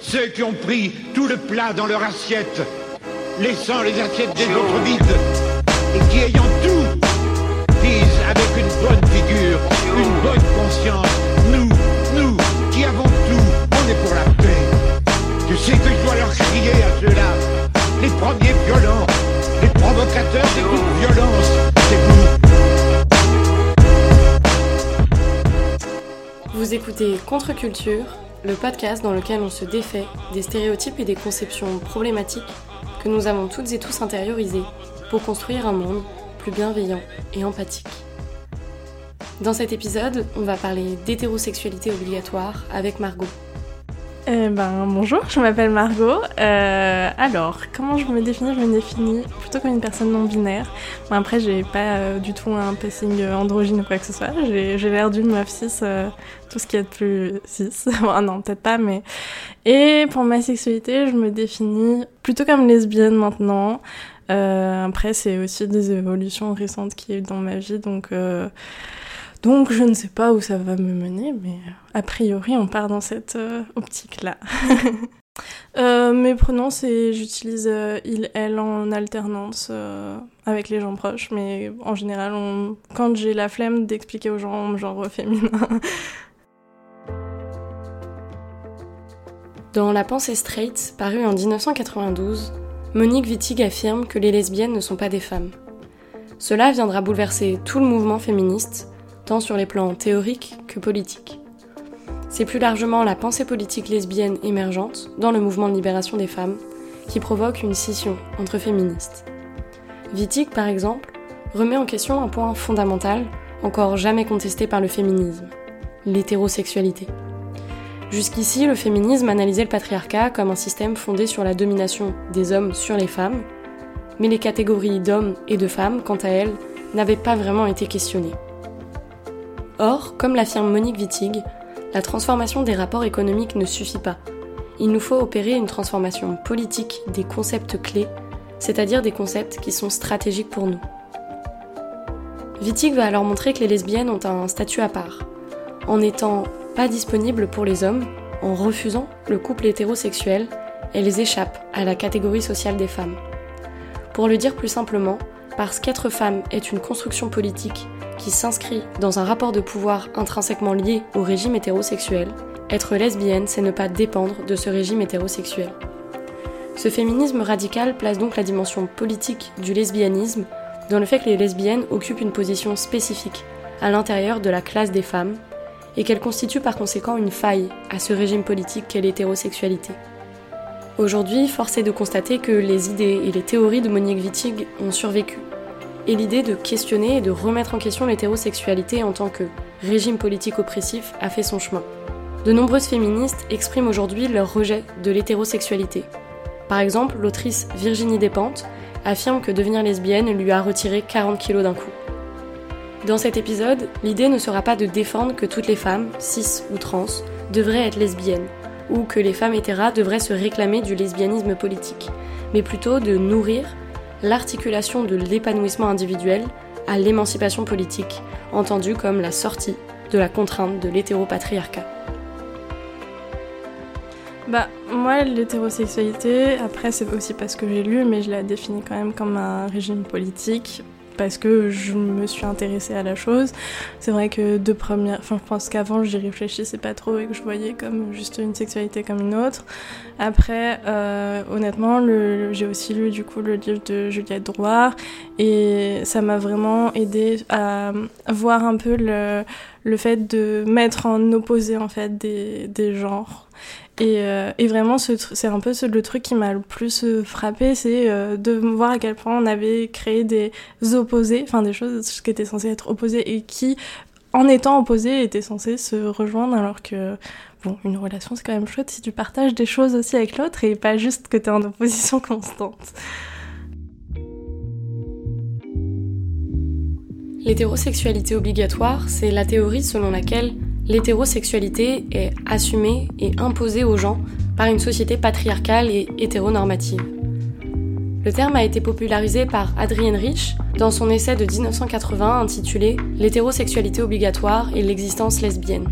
Ceux qui ont pris tout le plat dans leur assiette, laissant les assiettes des autres vides, et qui ayant tout, disent avec une bonne figure, une bonne conscience, nous, nous, qui avons tout, on est pour la paix. Tu sais que je dois leur crier à ceux-là, les premiers violents, les provocateurs de toute violence, c'est vous. Vous écoutez Contre-Culture, le podcast dans lequel on se défait des stéréotypes et des conceptions problématiques que nous avons toutes et tous intériorisés pour construire un monde plus bienveillant et empathique. Dans cet épisode, on va parler d'hétérosexualité obligatoire avec Margot. Eh ben, bonjour, je m'appelle Margot. Euh, alors, comment je me définis Je me définis plutôt comme une personne non binaire. Bon, après, j'ai pas euh, du tout un passing androgyne ou quoi que ce soit. J'ai l'air d'une meuf cis, euh, tout ce qui est de plus cis. bon, non, peut-être pas, mais. Et pour ma sexualité, je me définis plutôt comme lesbienne maintenant. Euh, après, c'est aussi des évolutions récentes qui y a eu dans ma vie, donc. Euh, donc je ne sais pas où ça va me mener, mais a priori on part dans cette euh, optique-là. euh, mes pronoms, c'est j'utilise euh, il, elle en alternance euh, avec les gens proches, mais en général, on, quand j'ai la flemme d'expliquer aux gens genre féminin. Dans La pensée straight, parue en 1992, Monique Wittig affirme que les lesbiennes ne sont pas des femmes. Cela viendra bouleverser tout le mouvement féministe, sur les plans théoriques que politiques. C'est plus largement la pensée politique lesbienne émergente, dans le mouvement de libération des femmes, qui provoque une scission entre féministes. Wittig, par exemple, remet en question un point fondamental, encore jamais contesté par le féminisme, l'hétérosexualité. Jusqu'ici, le féminisme analysait le patriarcat comme un système fondé sur la domination des hommes sur les femmes, mais les catégories d'hommes et de femmes, quant à elles, n'avaient pas vraiment été questionnées. Or, comme l'affirme Monique Wittig, la transformation des rapports économiques ne suffit pas. Il nous faut opérer une transformation politique des concepts clés, c'est-à-dire des concepts qui sont stratégiques pour nous. Wittig va alors montrer que les lesbiennes ont un statut à part, en n'étant pas disponibles pour les hommes, en refusant le couple hétérosexuel, elles échappent à la catégorie sociale des femmes. Pour le dire plus simplement, parce qu'être femme est une construction politique qui s'inscrit dans un rapport de pouvoir intrinsèquement lié au régime hétérosexuel, être lesbienne, c'est ne pas dépendre de ce régime hétérosexuel. Ce féminisme radical place donc la dimension politique du lesbianisme dans le fait que les lesbiennes occupent une position spécifique à l'intérieur de la classe des femmes et qu'elles constituent par conséquent une faille à ce régime politique qu'est l'hétérosexualité. Aujourd'hui, force est de constater que les idées et les théories de Monique Wittig ont survécu et l'idée de questionner et de remettre en question l'hétérosexualité en tant que régime politique oppressif a fait son chemin. De nombreuses féministes expriment aujourd'hui leur rejet de l'hétérosexualité. Par exemple, l'autrice Virginie Despentes affirme que devenir lesbienne lui a retiré 40 kilos d'un coup. Dans cet épisode, l'idée ne sera pas de défendre que toutes les femmes, cis ou trans, devraient être lesbiennes, ou que les femmes hétéras devraient se réclamer du lesbianisme politique, mais plutôt de nourrir l'articulation de l'épanouissement individuel à l'émancipation politique, entendue comme la sortie de la contrainte de l'hétéropatriarcat. Bah, moi, l'hétérosexualité, après, c'est aussi parce que j'ai lu, mais je la définis quand même comme un régime politique parce que je me suis intéressée à la chose. C'est vrai que de première, enfin je pense qu'avant j'y réfléchissais pas trop et que je voyais comme juste une sexualité comme une autre. Après, euh, honnêtement, j'ai aussi lu du coup le livre de Juliette Drouard et ça m'a vraiment aidé à voir un peu le, fait de mettre en opposé en fait des genres et, euh, et, vraiment, c'est un peu le truc qui m'a le plus euh, frappé, c'est euh, de voir à quel point on avait créé des opposés, enfin des choses qui étaient censées être opposées et qui, en étant opposées, étaient censées se rejoindre alors que, bon, une relation c'est quand même chouette si tu partages des choses aussi avec l'autre et pas juste que tu es en opposition constante. L'hétérosexualité obligatoire, c'est la théorie selon laquelle l'hétérosexualité est assumée et imposée aux gens par une société patriarcale et hétéronormative. Le terme a été popularisé par Adrienne Rich dans son essai de 1980 intitulé L'hétérosexualité obligatoire et l'existence lesbienne.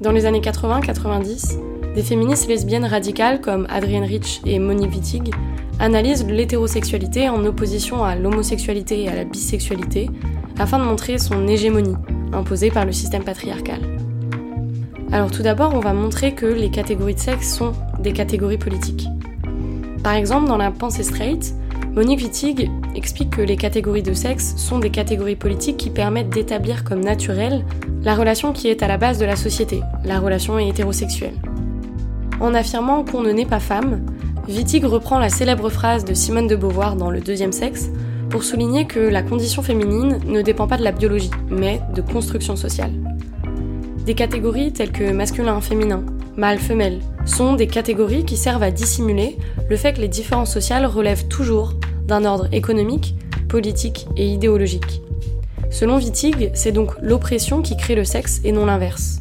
Dans les années 80-90, Des féministes lesbiennes radicales comme Adrienne Rich et Monique Wittig analysent l'hétérosexualité en opposition à l'homosexualité et à la bisexualité afin de montrer son hégémonie imposée par le système patriarcal. Alors tout d'abord, on va montrer que les catégories de sexe sont des catégories politiques. Par exemple, dans la pensée straight, Monique Wittig explique que les catégories de sexe sont des catégories politiques qui permettent d'établir comme naturelle la relation qui est à la base de la société, la relation hétérosexuelle. En affirmant qu'on ne naît pas femme, Wittig reprend la célèbre phrase de Simone de Beauvoir dans Le deuxième sexe pour souligner que la condition féminine ne dépend pas de la biologie, mais de construction sociale. Des catégories telles que masculin-féminin, mâle-femelle, sont des catégories qui servent à dissimuler le fait que les différences sociales relèvent toujours d'un ordre économique, politique et idéologique. Selon Wittig, c'est donc l'oppression qui crée le sexe et non l'inverse.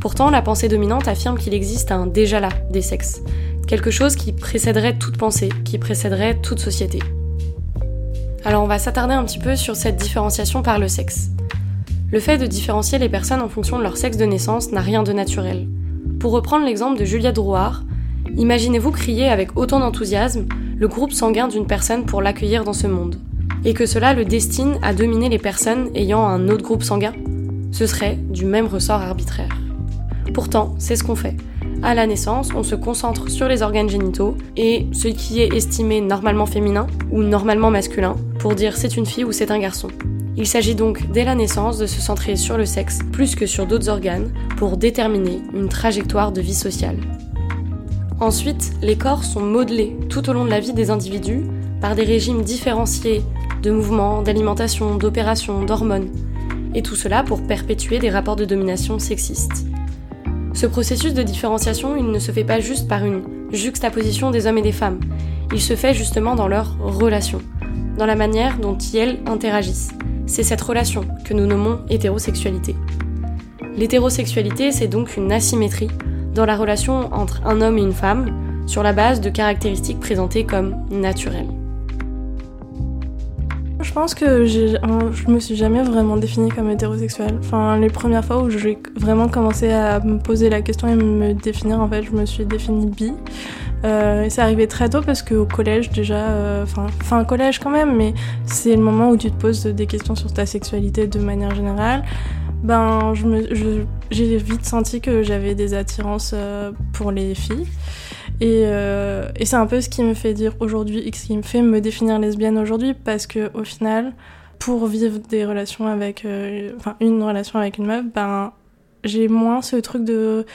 Pourtant, la pensée dominante affirme qu'il existe un déjà là des sexes, quelque chose qui précéderait toute pensée, qui précéderait toute société. Alors on va s'attarder un petit peu sur cette différenciation par le sexe. Le fait de différencier les personnes en fonction de leur sexe de naissance n'a rien de naturel. Pour reprendre l'exemple de Juliette Drouard, imaginez-vous crier avec autant d'enthousiasme le groupe sanguin d'une personne pour l'accueillir dans ce monde, et que cela le destine à dominer les personnes ayant un autre groupe sanguin Ce serait du même ressort arbitraire. Pourtant, c'est ce qu'on fait. À la naissance, on se concentre sur les organes génitaux et ce qui est estimé normalement féminin ou normalement masculin pour dire c'est une fille ou c'est un garçon. Il s'agit donc dès la naissance de se centrer sur le sexe plus que sur d'autres organes pour déterminer une trajectoire de vie sociale. Ensuite, les corps sont modelés tout au long de la vie des individus par des régimes différenciés de mouvements, d'alimentation, d'opérations, d'hormones, et tout cela pour perpétuer des rapports de domination sexistes. Ce processus de différenciation, il ne se fait pas juste par une juxtaposition des hommes et des femmes, il se fait justement dans leurs relations, dans la manière dont ils interagissent. C'est cette relation que nous nommons hétérosexualité. L'hétérosexualité, c'est donc une asymétrie dans la relation entre un homme et une femme sur la base de caractéristiques présentées comme naturelles. Je pense que je me suis jamais vraiment définie comme hétérosexuelle. Enfin, les premières fois où j'ai vraiment commencé à me poser la question et me définir, en fait, je me suis définie bi. Euh, et c'est arrivé très tôt parce qu'au collège déjà, euh, enfin, enfin collège quand même, mais c'est le moment où tu te poses des questions sur ta sexualité de manière générale. Ben, je j'ai vite senti que j'avais des attirances euh, pour les filles. Et, euh, et c'est un peu ce qui me fait dire aujourd'hui, ce qui me fait me définir lesbienne aujourd'hui, parce que au final, pour vivre des relations avec, enfin, une relation avec une meuf, ben, j'ai moins ce truc de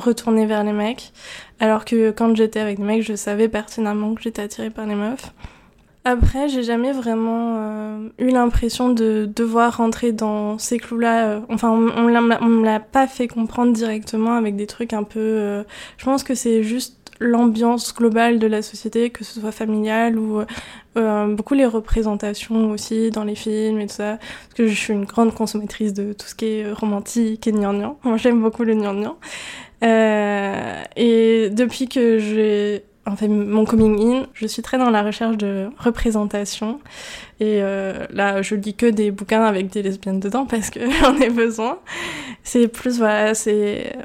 retourner vers les mecs. Alors que quand j'étais avec des mecs, je savais pertinemment que j'étais attirée par les meufs. Après, j'ai jamais vraiment euh, eu l'impression de devoir rentrer dans ces clous-là. Euh, enfin, on, on me l'a pas fait comprendre directement avec des trucs un peu. Euh, je pense que c'est juste l'ambiance globale de la société, que ce soit familiale ou beaucoup les représentations aussi dans les films et tout ça. Parce que je suis une grande consommatrice de tout ce qui est romantique et gnangnan. Moi, j'aime beaucoup le gnangnan. Euh, et depuis que j'ai en fait mon coming in, je suis très dans la recherche de représentation. Et euh, là, je lis que des bouquins avec des lesbiennes dedans parce que j'en ai besoin. C'est plus voilà, c'est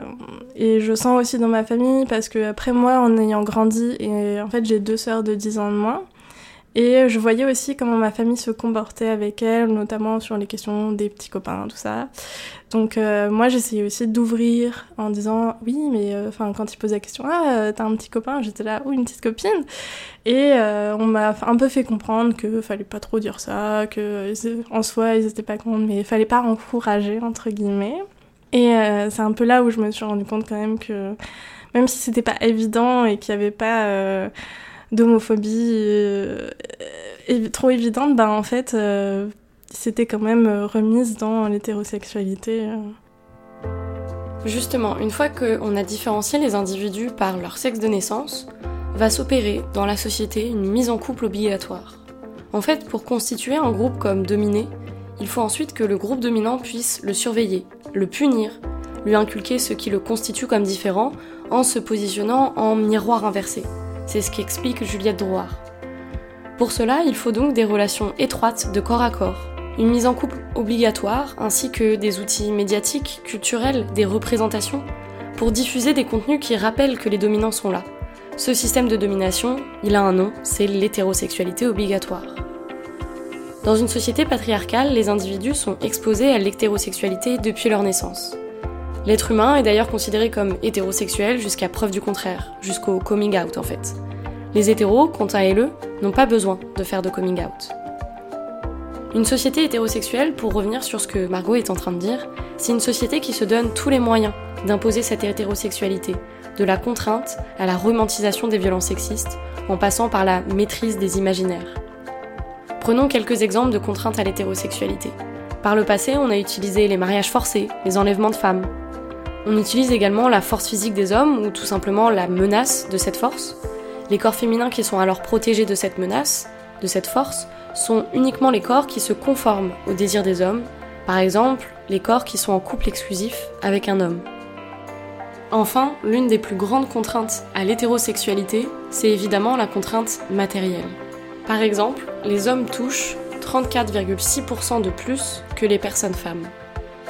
et je sens aussi dans ma famille parce que après moi, en ayant grandi et en fait j'ai deux sœurs de 10 ans de moins. Et je voyais aussi comment ma famille se comportait avec elle, notamment sur les questions des petits copains, tout ça. Donc euh, moi j'essayais aussi d'ouvrir en disant oui mais euh, enfin quand ils posaient la question ah euh, t'as un petit copain? J'étais là ou une petite copine! Et on m'a un peu fait comprendre que fallait pas trop dire ça que en soi ils étaient pas contre mais fallait pas encourager entre guillemets. Et c'est un peu là où je me suis rendu compte quand même que même si c'était pas évident et qu'il y avait pas d'homophobie trop évidente ben en fait c'était quand même euh, remise dans l'hétérosexualité. Euh. Justement, une fois qu'on a différencié les individus par leur sexe de naissance, va s'opérer dans la société une mise en couple obligatoire. En fait, pour constituer un groupe comme dominé, il faut ensuite que le groupe dominant puisse le surveiller, le punir, lui inculquer ce qui le constitue comme différent en se positionnant en miroir inversé. C'est ce qu'explique Juliette Drouard. Pour cela, il faut donc des relations étroites de corps à corps, une mise en couple obligatoire, ainsi que des outils médiatiques, culturels, des représentations, pour diffuser des contenus qui rappellent que les dominants sont là. Ce système de domination, il a un nom, c'est l'hétérosexualité obligatoire. Dans une société patriarcale, les individus sont exposés à l'hétérosexualité depuis leur naissance. L'être humain est d'ailleurs considéré comme hétérosexuel jusqu'à preuve du contraire, jusqu'au coming out en fait. Les hétéros, quant à eux, n'ont pas besoin de faire de coming out. Une société hétérosexuelle, pour revenir sur ce que Margot est en train de dire, c'est une société qui se donne tous les moyens d'imposer cette hétérosexualité, de la contrainte à la romantisation des violences sexistes, en passant par la maîtrise des imaginaires. Prenons quelques exemples de contraintes à l'hétérosexualité. Par le passé, on a utilisé les mariages forcés, les enlèvements de femmes. On utilise également la force physique des hommes ou tout simplement la menace de cette force. Les corps féminins qui sont alors protégés de cette menace, de cette force, sont uniquement les corps qui se conforment au désir des hommes, par exemple les corps qui sont en couple exclusif avec un homme. Enfin, l'une des plus grandes contraintes à l'hétérosexualité, c'est évidemment la contrainte matérielle. Par exemple, les hommes touchent 34,6% de plus que les personnes femmes.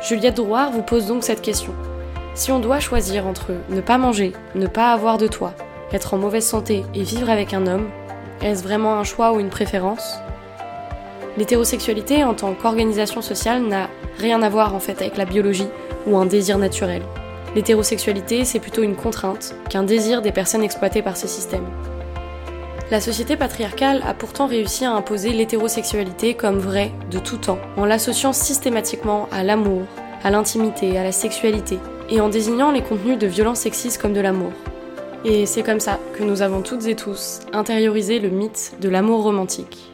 Juliette Drouard vous pose donc cette question. Si on doit choisir entre ne pas manger, ne pas avoir de toit, être en mauvaise santé et vivre avec un homme, est-ce vraiment un choix ou une préférence? L'hétérosexualité en tant qu'organisation sociale n'a rien à voir en fait avec la biologie ou un désir naturel. L'hétérosexualité, c'est plutôt une contrainte qu'un désir des personnes exploitées par ce système. La société patriarcale a pourtant réussi à imposer l'hétérosexualité comme vraie de tout temps, en l'associant systématiquement à l'amour, à l'intimité, à la sexualité, et en désignant les contenus de violence sexistes comme de l'amour. Et c'est comme ça que nous avons toutes et tous intériorisé le mythe de l'amour romantique.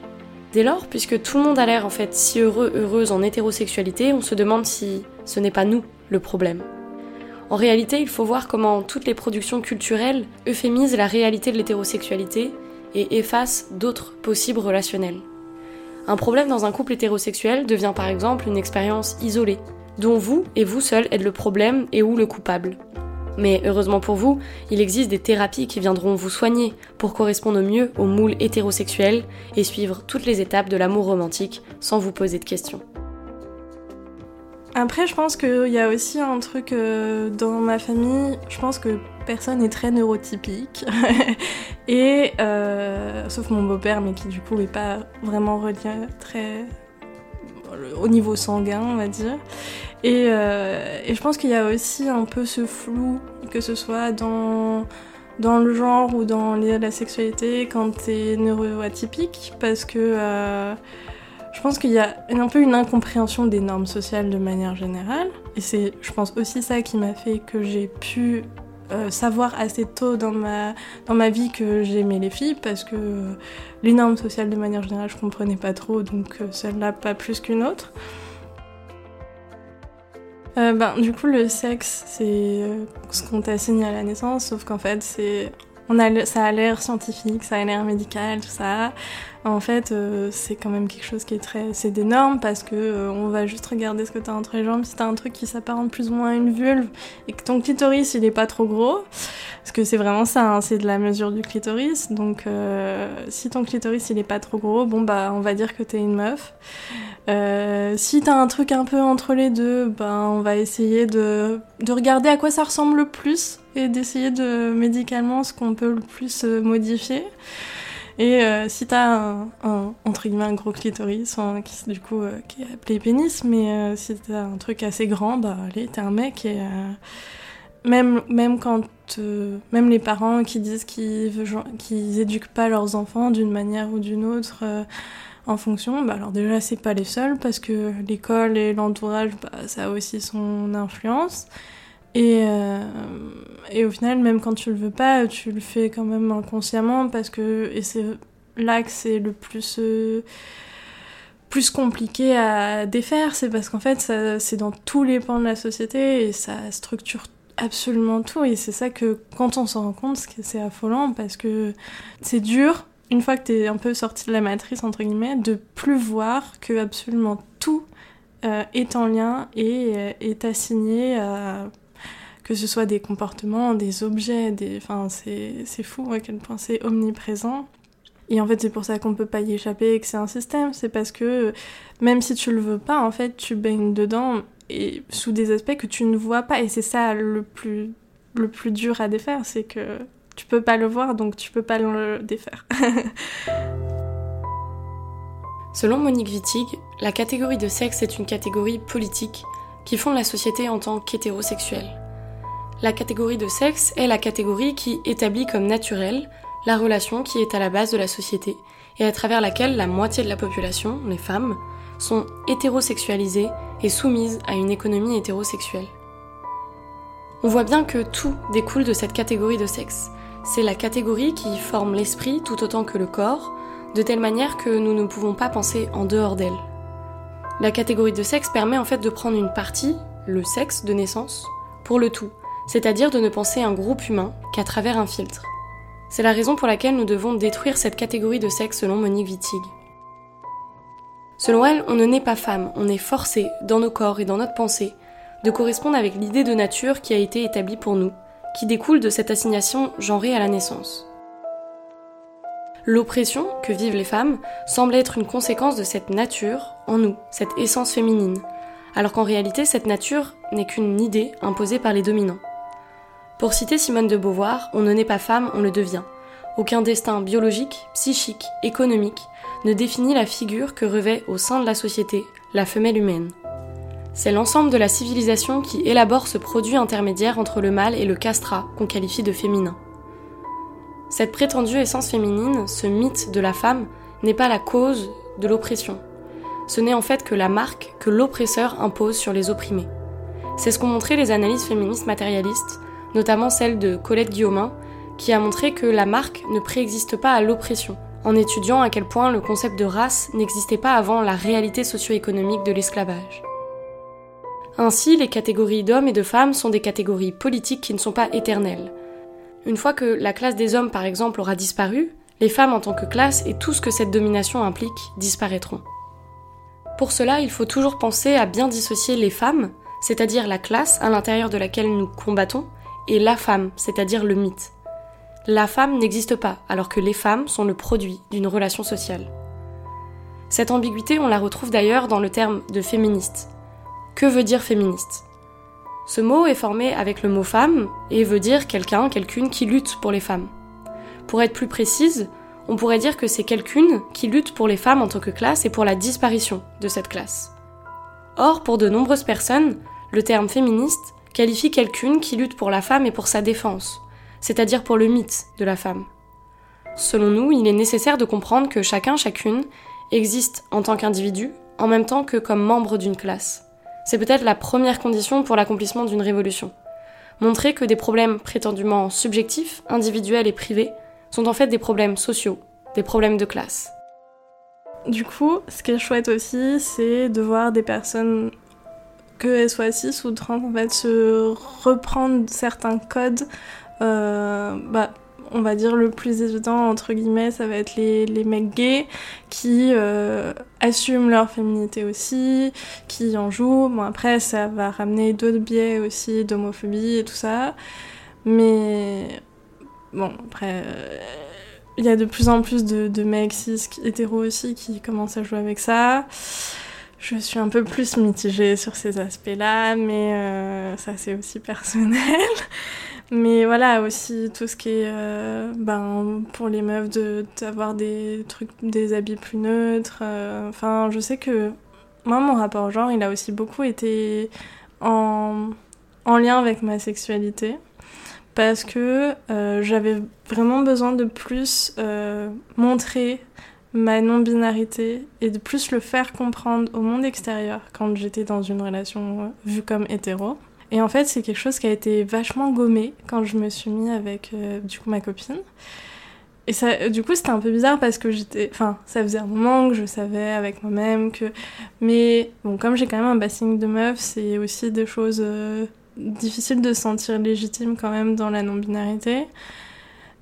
Dès lors, puisque tout le monde a l'air en fait si heureux, heureuse en hétérosexualité, on se demande si ce n'est pas nous le problème. En réalité, il faut voir comment toutes les productions culturelles euphémisent la réalité de l'hétérosexualité et efface d'autres possibles relationnels. Un problème dans un couple hétérosexuel devient par exemple une expérience isolée, dont vous et vous seul êtes le problème et ou le coupable. Mais heureusement pour vous, il existe des thérapies qui viendront vous soigner pour correspondre mieux au moule hétérosexuel et suivre toutes les étapes de l'amour romantique sans vous poser de questions. Après, je pense qu'il y a aussi un truc euh, dans ma famille, je pense que personne n'est très neurotypique. et euh, sauf mon beau-père, mais qui du coup n'est pas vraiment relié très au niveau sanguin, on va dire. Et, euh, et je pense qu'il y a aussi un peu ce flou, que ce soit dans dans le genre ou dans la sexualité quand t'es neuroatypique, parce que je pense qu'il y a un peu une incompréhension des normes sociales de manière générale. Et c'est, je pense, aussi ça qui m'a fait que j'ai pu euh, savoir assez tôt dans ma, dans ma vie que j'aimais les filles parce que les normes sociales de manière générale je comprenais pas trop donc euh, celle-là pas plus qu'une autre. Euh, ben, du coup le sexe c'est ce qu'on t'assigne à la naissance sauf qu'en fait c'est on a, ça a l'air scientifique, ça a l'air médical, tout ça. En fait, euh, c'est quand même quelque chose qui est très, c'est des normes parce que euh, on va juste regarder ce que t'as entre les jambes. Si t'as un truc qui s'apparente plus ou moins à une vulve et que ton clitoris il est pas trop gros, parce que c'est vraiment ça, hein, c'est de la mesure du clitoris. Donc, euh, si ton clitoris il est pas trop gros, bon bah on va dire que t'es une meuf. si t'as un truc un peu entre les deux, ben on va essayer de, de regarder à quoi ça ressemble le plus et d'essayer de médicalement ce qu'on peut le plus modifier. Et euh, si t'as un, un, entre guillemets un gros clitoris, qui, du coup euh, qui est appelé pénis, mais si t'as un truc assez grand, bah allez, t'es un mec et même même quand même les parents qui disent qu'ils qu'ils éduquent pas leurs enfants d'une manière ou d'une autre en fonction, bah alors déjà c'est pas les seuls parce que l'école et l'entourage, bah, ça a aussi son influence. Et, euh, et au final, même quand tu le veux pas, tu le fais quand même inconsciemment parce que. Et c'est là que c'est le plus. Euh, plus compliqué à défaire, c'est parce qu'en fait, c'est dans tous les pans de la société et ça structure absolument tout. Et c'est ça que, quand on s'en rend compte, c'est affolant parce que c'est dur, une fois que t'es un peu sorti de la matrice, entre guillemets, de plus voir que absolument tout euh, est en lien et est assigné à que ce soit des comportements, des objets, des... Enfin, c'est fou à quel point c'est omniprésent. Et en fait, c'est pour ça qu'on peut pas y échapper et que c'est un système. C'est parce que même si tu le veux pas, en fait, tu baignes dedans et sous des aspects que tu ne vois pas. Et c'est ça le plus le plus dur à défaire, c'est que tu peux pas le voir, donc tu peux pas le défaire. Selon Monique Wittig, la catégorie de sexe est une catégorie politique qui fonde la société en tant qu'hétérosexuelle. La catégorie de sexe est la catégorie qui établit comme naturelle la relation qui est à la base de la société et à travers laquelle la moitié de la population, les femmes, sont hétérosexualisées et soumises à une économie hétérosexuelle. On voit bien que tout découle de cette catégorie de sexe. C'est la catégorie qui forme l'esprit tout autant que le corps, de telle manière que nous ne pouvons pas penser en dehors d'elle. La catégorie de sexe permet en fait de prendre une partie, le sexe de naissance, pour le tout, c'est-à-dire de ne penser un groupe humain qu'à travers un filtre. C'est la raison pour laquelle nous devons détruire cette catégorie de sexe selon Monique Wittig. Selon elle, on ne naît pas femme, on est forcé, dans nos corps et dans notre pensée, de correspondre avec l'idée de nature qui a été établie pour nous, qui découle de cette assignation genrée à la naissance. L'oppression que vivent les femmes semble être une conséquence de cette nature en nous, cette essence féminine, alors qu'en réalité cette nature n'est qu'une idée imposée par les dominants. Pour citer Simone de Beauvoir, on ne naît pas femme, on le devient. Aucun destin biologique, psychique, économique ne définit la figure que revêt au sein de la société la femelle humaine. C'est l'ensemble de la civilisation qui élabore ce produit intermédiaire entre le mâle et le castrat qu'on qualifie de féminin. Cette prétendue essence féminine, ce mythe de la femme, n'est pas la cause de l'oppression. Ce n'est en fait que la marque que l'oppresseur impose sur les opprimés. C'est ce qu'ont montré les analyses féministes matérialistes, notamment celle de Colette Guillaumin, qui a montré que la marque ne préexiste pas à l'oppression, en étudiant à quel point le concept de race n'existait pas avant la réalité socio-économique de l'esclavage. Ainsi, les catégories d'hommes et de femmes sont des catégories politiques qui ne sont pas éternelles. Une fois que la classe des hommes, par exemple, aura disparu, les femmes en tant que classe et tout ce que cette domination implique disparaîtront. Pour cela, il faut toujours penser à bien dissocier les femmes, c'est-à-dire la classe à l'intérieur de laquelle nous combattons, et la femme, c'est-à-dire le mythe. La femme n'existe pas, alors que les femmes sont le produit d'une relation sociale. Cette ambiguïté, on la retrouve d'ailleurs dans le terme de féministe. Que veut dire féministe? Ce mot est formé avec le mot femme et veut dire quelqu'un, quelqu'une qui lutte pour les femmes. Pour être plus précise, on pourrait dire que c'est quelqu'une qui lutte pour les femmes en tant que classe et pour la disparition de cette classe. Or, pour de nombreuses personnes, le terme féministe qualifie quelqu'une qui lutte pour la femme et pour sa défense, c'est-à-dire pour le mythe de la femme. Selon nous, il est nécessaire de comprendre que chacun, chacune, existe en tant qu'individu, en même temps que comme membre d'une classe. C'est peut-être la première condition pour l'accomplissement d'une révolution. Montrer que des problèmes prétendument subjectifs, individuels et privés sont en fait des problèmes sociaux, des problèmes de classe. Du coup, ce qui est chouette aussi, c'est de voir des personnes, que soient 6 ou 30, en fait, se reprendre certains codes euh, bah, on va dire, le plus évident, entre guillemets, ça va être les, les mecs gays qui euh, assument leur féminité aussi, qui en jouent. Bon, après, ça va ramener d'autres biais aussi d'homophobie et tout ça. Mais bon, après, euh, il y a de plus en plus de, de mecs cis hétéros aussi qui commencent à jouer avec ça. Je suis un peu plus mitigée sur ces aspects-là, mais euh, ça c'est aussi personnel. Mais voilà, aussi tout ce qui est euh, ben, pour les meufs d'avoir des trucs, des habits plus neutres. Euh, enfin, je sais que moi, mon rapport au genre, il a aussi beaucoup été en, en lien avec ma sexualité. Parce que j'avais vraiment besoin de plus montrer ma non-binarité et de plus le faire comprendre au monde extérieur quand j'étais dans une relation vue comme hétéro. Et en fait, c'est quelque chose qui a été vachement gommé quand je me suis mis avec euh, du coup ma copine. Et ça, du coup, c'était un peu bizarre parce que j'étais. Enfin, ça faisait un moment que je savais avec moi-même que. Mais bon, comme j'ai quand même un bassin de meufs, c'est aussi des choses euh, difficiles de se sentir légitime quand même dans la non-binarité.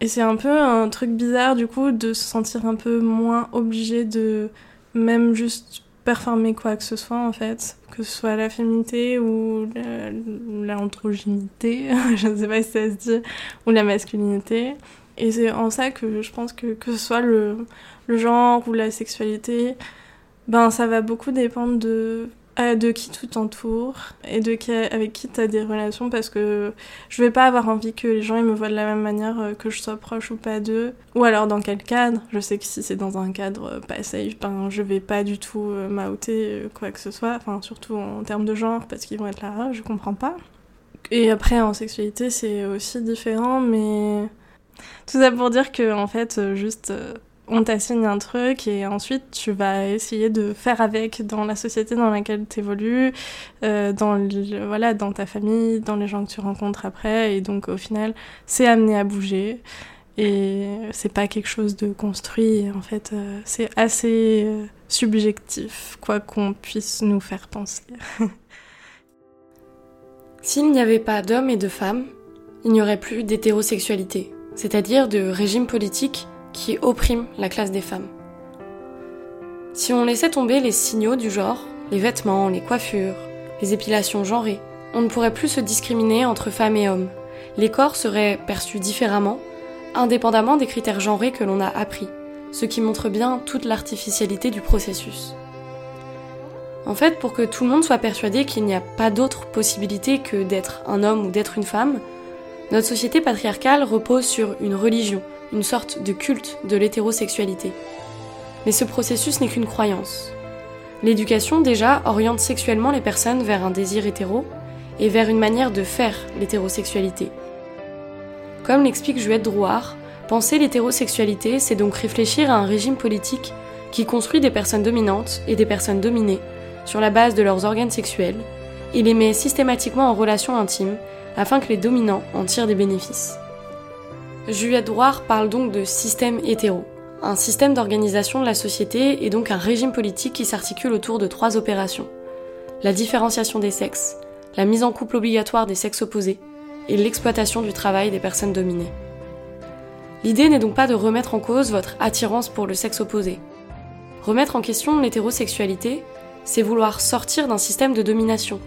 Et c'est un peu un truc bizarre du coup de se sentir un peu moins obligé de même juste performer quoi que ce soit en fait, que ce soit la féminité ou l'androgynité, je ne sais pas si ça se dit, ou la masculinité. Et c'est en ça que je pense que que ce soit le, le genre ou la sexualité, ben ça va beaucoup dépendre de euh, de qui tu t'entoures et de qui, avec qui tu as des relations parce que je vais pas avoir envie que les gens ils me voient de la même manière euh, que je sois proche ou pas d'eux. Ou alors dans quel cadre? Je sais que si c'est dans un cadre euh, pas safe, ben, je vais pas du tout m'outer quoi que ce soit. Enfin, surtout en termes de genre parce qu'ils vont être là, ah, je comprends pas. Et après en sexualité c'est aussi différent mais tout ça pour dire que en fait juste on t'assigne un truc et ensuite tu vas essayer de faire avec dans la société dans laquelle tu évolues, euh, dans, voilà, dans ta famille, dans les gens que tu rencontres après. Et donc au final, c'est amené à bouger. Et c'est pas quelque chose de construit. En fait, euh, c'est assez euh, subjectif, quoi qu'on puisse nous faire penser. S'il n'y avait pas d'hommes et de femmes, il n'y aurait plus d'hétérosexualité, c'est-à-dire de régime politique qui opprime la classe des femmes. Si on laissait tomber les signaux du genre, les vêtements, les coiffures, les épilations genrées, on ne pourrait plus se discriminer entre femmes et hommes. Les corps seraient perçus différemment, indépendamment des critères genrés que l'on a appris, ce qui montre bien toute l'artificialité du processus. En fait, pour que tout le monde soit persuadé qu'il n'y a pas d'autre possibilité que d'être un homme ou d'être une femme, notre société patriarcale repose sur une religion, une sorte de culte de l'hétérosexualité. Mais ce processus n'est qu'une croyance. L'éducation déjà oriente sexuellement les personnes vers un désir hétéro et vers une manière de faire l'hétérosexualité. Comme l'explique Juliette Drouard, penser l'hétérosexualité, c'est donc réfléchir à un régime politique qui construit des personnes dominantes et des personnes dominées sur la base de leurs organes sexuels et les met systématiquement en relation intime afin que les dominants en tirent des bénéfices. Juliette Drouard parle donc de système hétéro, un système d'organisation de la société et donc un régime politique qui s'articule autour de trois opérations. La différenciation des sexes, la mise en couple obligatoire des sexes opposés et l'exploitation du travail des personnes dominées. L'idée n'est donc pas de remettre en cause votre attirance pour le sexe opposé. Remettre en question l'hétérosexualité, c'est vouloir sortir d'un système de domination.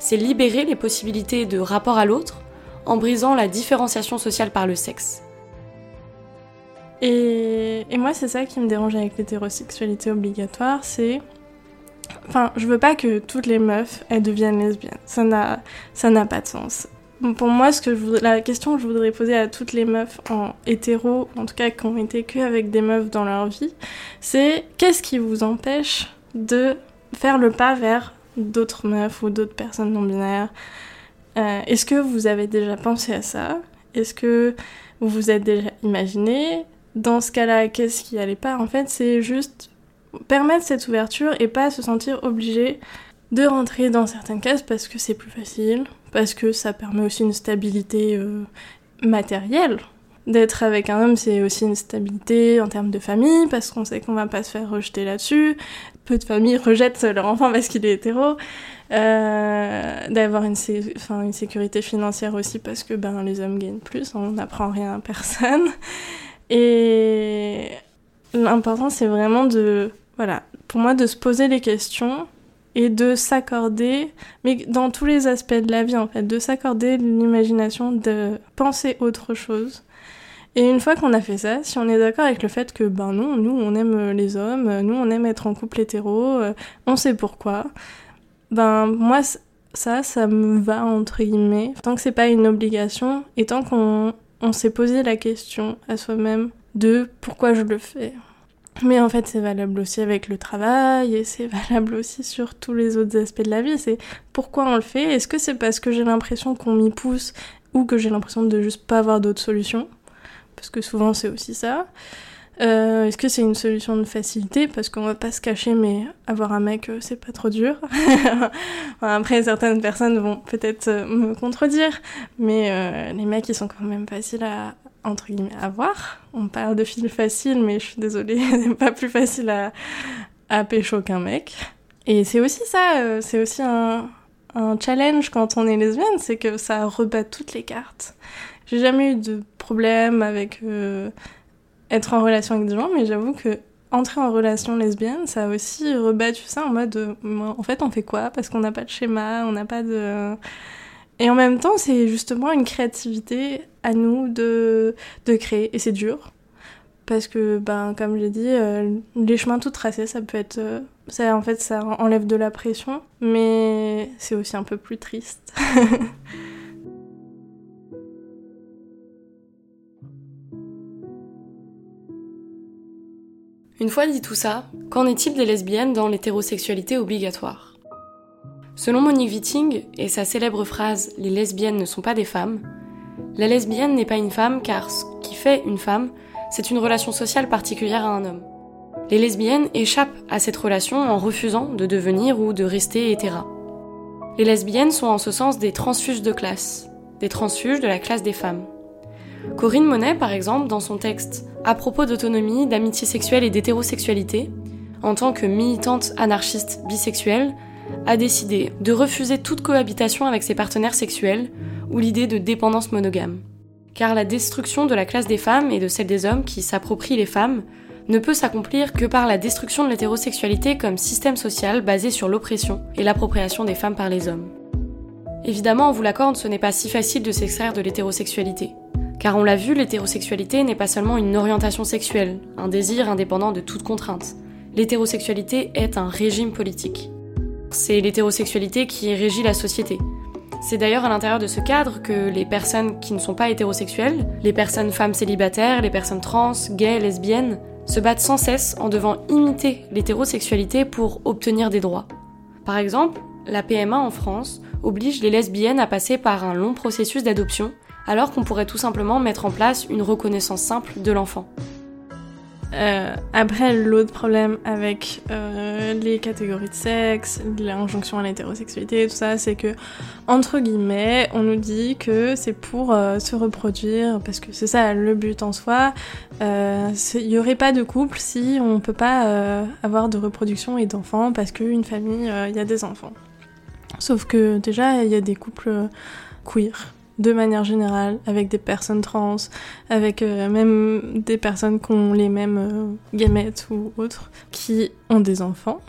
C'est libérer les possibilités de rapport à l'autre en brisant la différenciation sociale par le sexe. Et, moi, c'est ça qui me dérange avec l'hétérosexualité obligatoire, c'est... Enfin, je veux pas que toutes les meufs, elles deviennent lesbiennes. Ça n'a, pas de sens. Pour moi, ce que je voudrais, la question que je voudrais poser à toutes les meufs en hétéro, en tout cas qui ont été que avec des meufs dans leur vie, c'est qu'est-ce qui vous empêche de faire le pas vers d'autres meufs ou d'autres personnes non binaires euh, est-ce que vous avez déjà pensé à ça? Est-ce que vous vous êtes déjà imaginé? Dans ce cas-là, qu'est-ce qui allait pas? En fait, c'est juste permettre cette ouverture et pas se sentir obligé de rentrer dans certaines cases parce que c'est plus facile, parce que ça permet aussi une stabilité euh, matérielle. D'être avec un homme, c'est aussi une stabilité en termes de famille, parce qu'on sait qu'on va pas se faire rejeter là-dessus. Peu de familles rejettent leur enfant parce qu'il est hétéro. Euh, d'avoir une, enfin, une sécurité financière aussi parce que ben, les hommes gagnent plus, on n'apprend rien à personne. Et l'important c'est vraiment de, voilà, pour moi de se poser les questions et de s'accorder, mais dans tous les aspects de la vie en fait, de s'accorder l'imagination de penser autre chose. Et une fois qu'on a fait ça, si on est d'accord avec le fait que ben non, nous on aime les hommes, nous on aime être en couple hétéro, euh, on sait pourquoi, ben moi ça, ça me va entre guillemets. Tant que c'est pas une obligation et tant qu'on on s'est posé la question à soi-même de pourquoi je le fais. Mais en fait, c'est valable aussi avec le travail et c'est valable aussi sur tous les autres aspects de la vie. C'est pourquoi on le fait? Est-ce que c'est parce que j'ai l'impression qu'on m'y pousse ou que j'ai l'impression de juste pas avoir d'autres solutions? Parce que souvent, c'est aussi ça. Euh, est-ce que c'est une solution de facilité? Parce qu'on va pas se cacher, mais avoir un mec, euh, c'est pas trop dur. après, certaines personnes vont peut-être euh, me contredire, mais les mecs, ils sont quand même faciles à, entre guillemets, avoir. On parle de fil facile, mais je suis désolée, c'est pas plus facile à, à pécho qu'un mec. Et c'est aussi ça, c'est aussi un challenge quand on est lesbienne, c'est que ça rebat toutes les cartes. J'ai jamais eu de problème avec être en relation avec des gens, mais j'avoue que entrer en relation lesbienne, ça a aussi rebattu ça en mode euh, en fait on fait quoi? Parce qu'on n'a pas de schéma, on n'a pas de. Et en même temps, c'est justement une créativité à nous de, de créer. Et c'est dur. parce que, ben, comme j'ai dit, euh, les chemins tout tracés, ça peut être. Euh, ça, en fait, ça enlève de la pression, mais c'est aussi un peu plus triste. Une fois dit tout ça, qu'en est-il des lesbiennes dans l'hétérosexualité obligatoire? Selon Monique Witting et sa célèbre phrase Les lesbiennes ne sont pas des femmes, la lesbienne n'est pas une femme car ce qui fait une femme, c'est une relation sociale particulière à un homme. Les lesbiennes échappent à cette relation en refusant de devenir ou de rester hétéra. Les lesbiennes sont en ce sens des transfuges de classe, des transfuges de la classe des femmes. Corinne Monet, par exemple, dans son texte À propos d'autonomie, d'amitié sexuelle et d'hétérosexualité, en tant que militante anarchiste bisexuelle, a décidé de refuser toute cohabitation avec ses partenaires sexuels ou l'idée de dépendance monogame. Car la destruction de la classe des femmes et de celle des hommes qui s'approprient les femmes ne peut s'accomplir que par la destruction de l'hétérosexualité comme système social basé sur l'oppression et l'appropriation des femmes par les hommes. Évidemment, on vous l'accorde, ce n'est pas si facile de s'extraire de l'hétérosexualité. Car on l'a vu, l'hétérosexualité n'est pas seulement une orientation sexuelle, un désir indépendant de toute contrainte. L'hétérosexualité est un régime politique. C'est l'hétérosexualité qui régit la société, c'est d'ailleurs à l'intérieur de ce cadre que les personnes qui ne sont pas hétérosexuelles, les personnes femmes célibataires, les personnes trans, gays, lesbiennes, se battent sans cesse en devant imiter l'hétérosexualité pour obtenir des droits. Par exemple, la PMA en France oblige les lesbiennes à passer par un long processus d'adoption, alors qu'on pourrait tout simplement mettre en place une reconnaissance simple de l'enfant. Euh, après, l'autre problème avec euh, les catégories de sexe, l'injonction à l'hétérosexualité, tout ça, c'est que, entre guillemets, on nous dit que c'est pour euh, se reproduire, parce que c'est ça le but en soi. Il n'y aurait pas de couple si on peut pas avoir de reproduction et d'enfants, parce qu'une famille, il y a des enfants. Sauf que déjà, il y a des couples queer de manière générale, avec des personnes trans, avec euh, même des personnes qui ont les mêmes euh, gamètes ou autres, qui ont des enfants.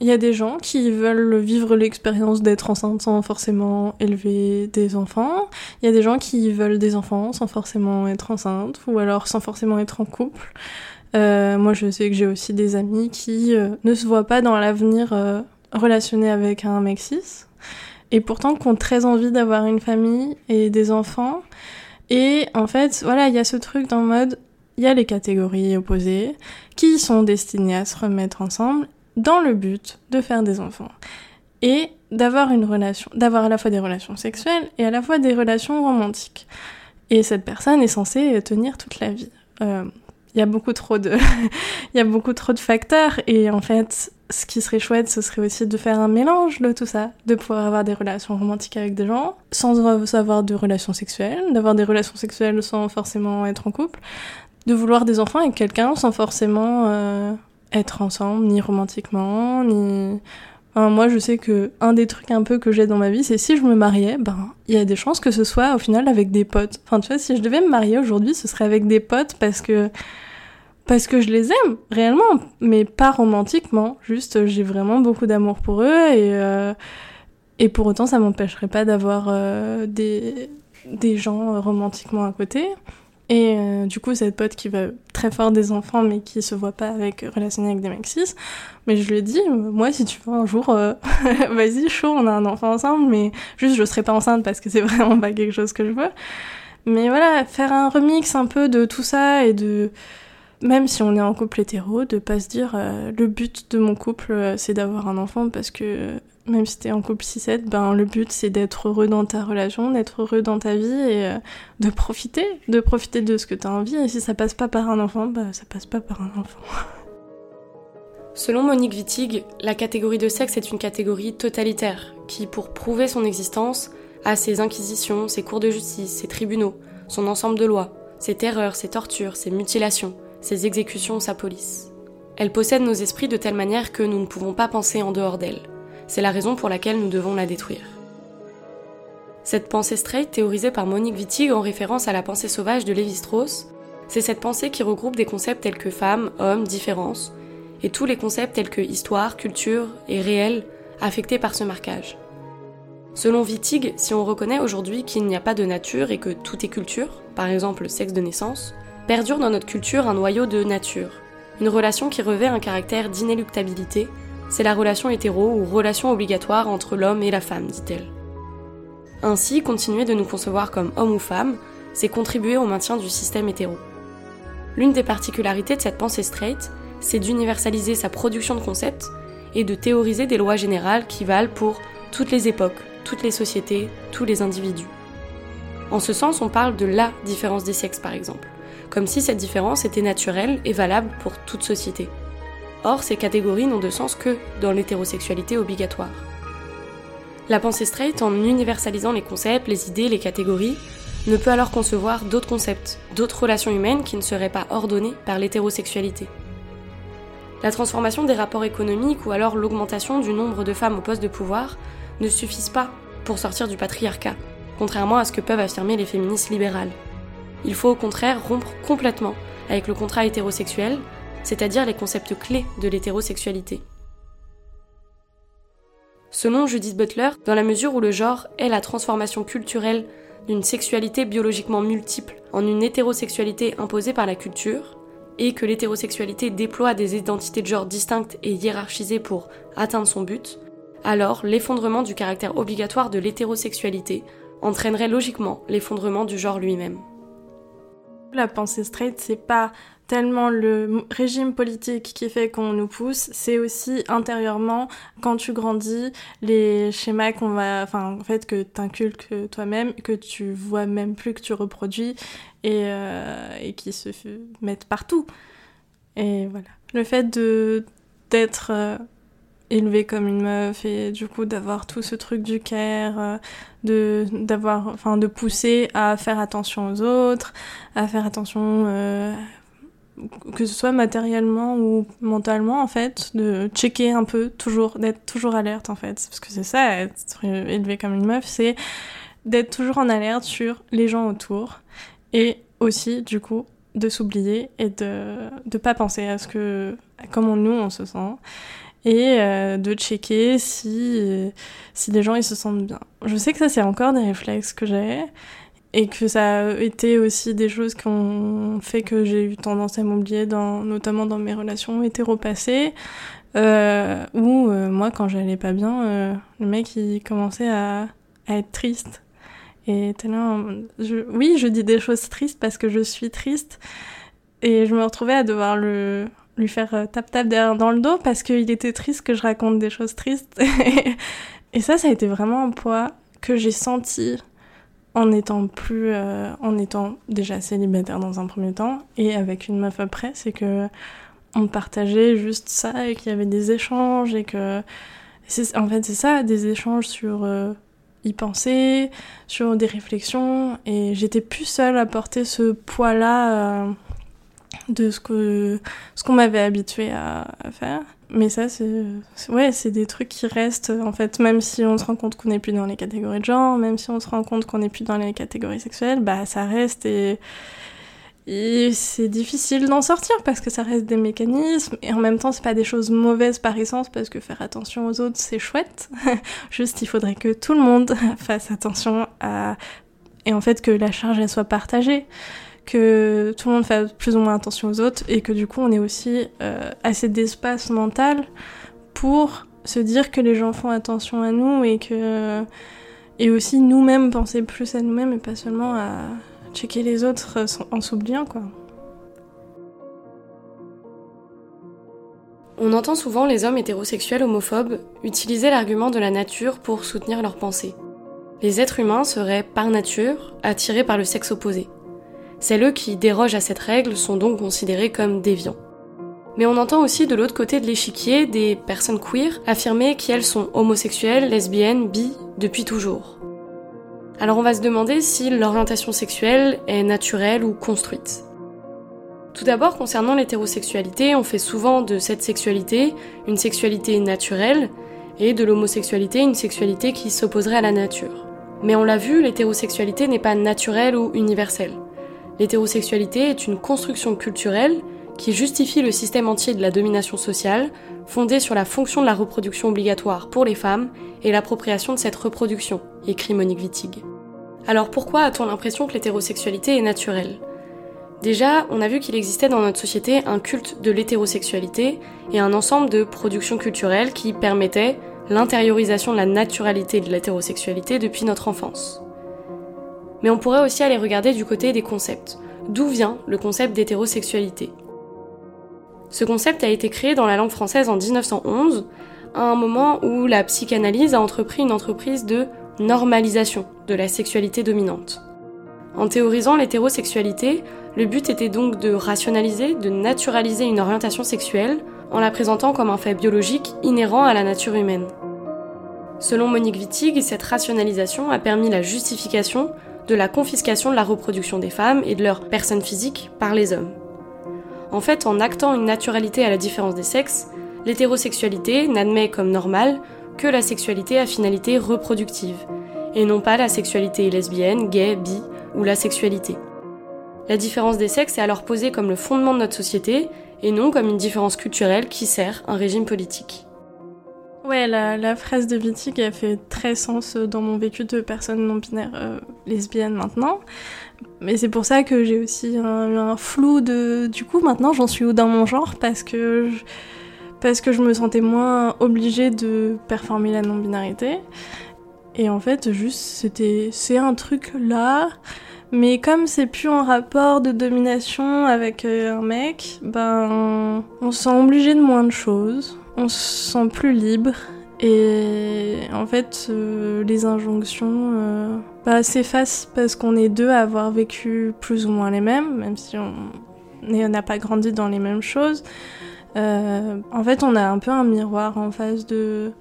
Il y a des gens qui veulent vivre l'expérience d'être enceinte sans forcément élever des enfants. Il y a des gens qui veulent des enfants sans forcément être enceinte ou alors sans forcément être en couple. Euh, moi, je sais que j'ai aussi des amis qui ne se voient pas dans l'avenir relationner avec un mec cis et pourtant qui ont très envie d'avoir une famille et des enfants. Et en fait, voilà, il y a ce truc dans le mode, il y a les catégories opposées qui sont destinées à se remettre ensemble dans le but de faire des enfants. Et d'avoir une relation, d'avoir à la fois des relations sexuelles et à la fois des relations romantiques. Et cette personne est censée tenir toute la vie. Euh, il y a beaucoup trop de, il y a beaucoup trop de facteurs et en fait, ce qui serait chouette, ce serait aussi de faire un mélange de tout ça, de pouvoir avoir des relations romantiques avec des gens, sans avoir de relations sexuelles, d'avoir des relations sexuelles sans forcément être en couple, de vouloir des enfants avec quelqu'un sans forcément euh, être ensemble, ni romantiquement, ni... moi, je sais que un des trucs un peu que j'ai dans ma vie, c'est si je me mariais, ben, il y a des chances que ce soit au final avec des potes. Enfin, tu vois, si je devais me marier aujourd'hui, ce serait avec des potes parce que parce que je les aime réellement, mais pas romantiquement. Juste, j'ai vraiment beaucoup d'amour pour eux et euh, et pour autant, ça m'empêcherait pas d'avoir euh, des des gens euh, romantiquement à côté. Et du coup, cette pote qui va très fort des enfants, mais qui se voit pas avec relationner avec des cis, mais je lui dis, moi, si tu veux un jour, vas-y, chaud, on a un enfant ensemble, mais juste, je serai pas enceinte parce que c'est vraiment pas quelque chose que je veux. Mais voilà, faire un remix un peu de tout ça et de même si on est en couple hétéro, de pas se dire euh, le but de mon couple euh, c'est d'avoir un enfant parce que même si t'es en couple 6-7, ben le but c'est d'être heureux dans ta relation, d'être heureux dans ta vie et euh, de profiter, de profiter de ce que t'as envie et si ça passe pas par un enfant, bah ça passe pas par un enfant. Selon Monique Wittig, la catégorie de sexe est une catégorie totalitaire qui, pour prouver son existence, a ses inquisitions, ses cours de justice, ses tribunaux, son ensemble de lois, ses terreurs, ses tortures, ses mutilations, ses exécutions, sa police. Elle possède nos esprits de telle manière que nous ne pouvons pas penser en dehors d'elle. C'est la raison pour laquelle nous devons la détruire. Cette pensée straight, théorisée par Monique Wittig en référence à la pensée sauvage de Lévi-Strauss, c'est cette pensée qui regroupe des concepts tels que femme, homme, différence, et tous les concepts tels que histoire, culture et réel affectés par ce marquage. Selon Wittig, si on reconnaît aujourd'hui qu'il n'y a pas de nature et que tout est culture, par exemple le sexe de naissance, perdure dans notre culture un noyau de nature, une relation qui revêt un caractère d'inéluctabilité, c'est la relation hétéro ou relation obligatoire entre l'homme et la femme, dit-elle. Ainsi, continuer de nous concevoir comme homme ou femme, c'est contribuer au maintien du système hétéro. L'une des particularités de cette pensée straight, c'est d'universaliser sa production de concepts et de théoriser des lois générales qui valent pour toutes les époques, toutes les sociétés, tous les individus. En ce sens, on parle de la différence des sexes par exemple, comme si cette différence était naturelle et valable pour toute société. Or, ces catégories n'ont de sens que dans l'hétérosexualité obligatoire. La pensée straight, en universalisant les concepts, les idées, les catégories, ne peut alors concevoir d'autres concepts, d'autres relations humaines qui ne seraient pas ordonnées par l'hétérosexualité. La transformation des rapports économiques ou alors l'augmentation du nombre de femmes au poste de pouvoir ne suffisent pas pour sortir du patriarcat, contrairement à ce que peuvent affirmer les féministes libérales. Il faut au contraire rompre complètement avec le contrat hétérosexuel, c'est-à-dire les concepts clés de l'hétérosexualité. Selon Judith Butler, dans la mesure où le genre est la transformation culturelle d'une sexualité biologiquement multiple en une hétérosexualité imposée par la culture, et que l'hétérosexualité déploie des identités de genre distinctes et hiérarchisées pour atteindre son but, alors l'effondrement du caractère obligatoire de l'hétérosexualité entraînerait logiquement l'effondrement du genre lui-même. La pensée straight, c'est pas tellement le régime politique qui fait qu'on nous pousse, c'est aussi intérieurement, quand tu grandis, les schémas qu'on va, enfin, en fait, que t'inculques toi-même, que tu vois même plus, que tu reproduis, et, euh, qui se mettent partout. Et voilà. Le fait de d'être euh, élevé comme une meuf et du coup d'avoir tout ce truc du care, euh, de d'avoir, enfin, de pousser à faire attention aux autres, à faire attention que ce soit matériellement ou mentalement en fait, de checker un peu, toujours, d'être toujours alerte en fait, parce que c'est ça, être élevé comme une meuf, c'est d'être toujours en alerte sur les gens autour et aussi du coup de s'oublier et de de pas penser à ce que comment nous on se sent et euh, de checker si si les gens ils se sentent bien. Je sais que ça c'est encore des réflexes que j'ai et que ça a été aussi des choses qui ont fait que j'ai eu tendance à m'oublier, dans, notamment dans mes relations hétéro-passées, euh, où euh, moi, quand j'allais pas bien, euh, le mec, il commençait à, à être triste. Et là, je, oui, je dis des choses tristes parce que je suis triste, et je me retrouvais à devoir le, lui faire tap-tap derrière dans le dos parce qu'il était triste que je raconte des choses tristes. et ça, ça a été vraiment un poids que j'ai senti en étant plus euh, en étant déjà célibataire dans un premier temps et avec une meuf après c'est que on partageait juste ça et qu'il y avait des échanges et que en fait c'est ça des échanges sur euh, y penser sur des réflexions et j'étais plus seule à porter ce poids là euh, de ce que ce qu'on m'avait habitué à faire mais ça, c'est ouais, c'est des trucs qui restent en fait, même si on se rend compte qu'on n'est plus dans les catégories de genre, même si on se rend compte qu'on n'est plus dans les catégories sexuelles, bah ça reste et, et c'est difficile d'en sortir parce que ça reste des mécanismes et en même temps c'est pas des choses mauvaises par essence parce que faire attention aux autres c'est chouette. Juste il faudrait que tout le monde fasse attention à et en fait que la charge elle soit partagée que tout le monde fait plus ou moins attention aux autres et que du coup on ait aussi euh, assez d'espace mental pour se dire que les gens font attention à nous et que et aussi nous-mêmes penser plus à nous-mêmes et pas seulement à checker les autres en s'oubliant quoi. On entend souvent les hommes hétérosexuels homophobes utiliser l'argument de la nature pour soutenir leurs pensées. Les êtres humains seraient par nature attirés par le sexe opposé. Celles qui dérogent à cette règle sont donc considérées comme déviants. Mais on entend aussi de l'autre côté de l'échiquier des personnes queer affirmer qu'elles sont homosexuelles, lesbiennes, bi depuis toujours. Alors on va se demander si l'orientation sexuelle est naturelle ou construite. Tout d'abord, concernant l'hétérosexualité, on fait souvent de cette sexualité une sexualité naturelle et de l'homosexualité une sexualité qui s'opposerait à la nature. Mais on l'a vu, l'hétérosexualité n'est pas naturelle ou universelle. L'hétérosexualité est une construction culturelle qui justifie le système entier de la domination sociale, fondée sur la fonction de la reproduction obligatoire pour les femmes et l'appropriation de cette reproduction, écrit Monique Wittig. Alors pourquoi a-t-on l'impression que l'hétérosexualité est naturelle? Déjà, on a vu qu'il existait dans notre société un culte de l'hétérosexualité et un ensemble de productions culturelles qui permettaient l'intériorisation de la naturalité de l'hétérosexualité depuis notre enfance. Mais on pourrait aussi aller regarder du côté des concepts. D'où vient le concept d'hétérosexualité? Ce concept a été créé dans la langue française en 1911, à un moment où la psychanalyse a entrepris une entreprise de normalisation de la sexualité dominante. En théorisant l'hétérosexualité, le but était donc de rationaliser, de naturaliser une orientation sexuelle en la présentant comme un fait biologique inhérent à la nature humaine. Selon Monique Wittig, cette rationalisation a permis la justification de la confiscation de la reproduction des femmes et de leurs personnes physiques par les hommes. En fait, en actant une naturalité à la différence des sexes, l'hétérosexualité n'admet comme normale que la sexualité à finalité reproductive, et non pas la sexualité lesbienne, gay, bi ou la sexualité. La différence des sexes est alors posée comme le fondement de notre société et non comme une différence culturelle qui sert un régime politique. Ouais, la, phrase de Wittig a fait très sens dans mon vécu de personne non binaire euh, lesbienne maintenant. Mais c'est pour ça que j'ai aussi un, un flou de. Du coup, maintenant, j'en suis où dans mon genre parce que je, parce que je me sentais moins obligée de performer la non-binarité. Et en fait, juste, c'était, c'est un truc là. Mais comme c'est plus en rapport de domination avec euh, un mec, ben on se sent obligé de moins de choses, on se sent plus libre et en fait euh, les injonctions euh, bah, s'effacent parce qu'on est deux à avoir vécu plus ou moins les mêmes, même si on n'a pas grandi dans les mêmes choses. en fait on a un peu un miroir en face de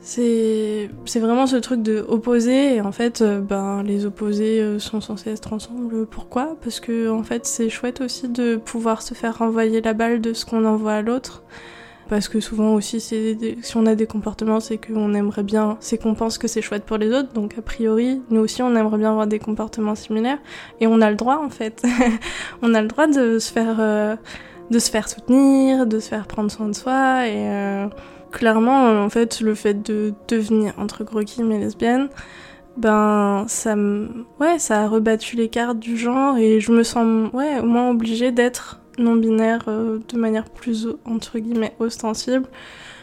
c'est vraiment ce truc de opposer et en fait euh, ben les opposés euh, sont censés être ensemble. Pourquoi? Parce que en fait c'est chouette aussi de pouvoir se faire renvoyer la balle de ce qu'on envoie à l'autre. Parce que souvent aussi si on a des comportements c'est qu'on aimerait bien, c'est qu'on pense que c'est chouette pour les autres. Donc a priori nous aussi on aimerait bien avoir des comportements similaires et on a le droit en fait. on a le droit de se faire euh, de se faire soutenir, de se faire prendre soin de soi et clairement, euh, en fait, le fait de devenir, entre gros guillemets, lesbienne, ben, ça, ouais, ça a rebattu les cartes du genre et je me sens, ouais, au moins obligée d'être non-binaire euh, de manière plus, entre guillemets, ostensible.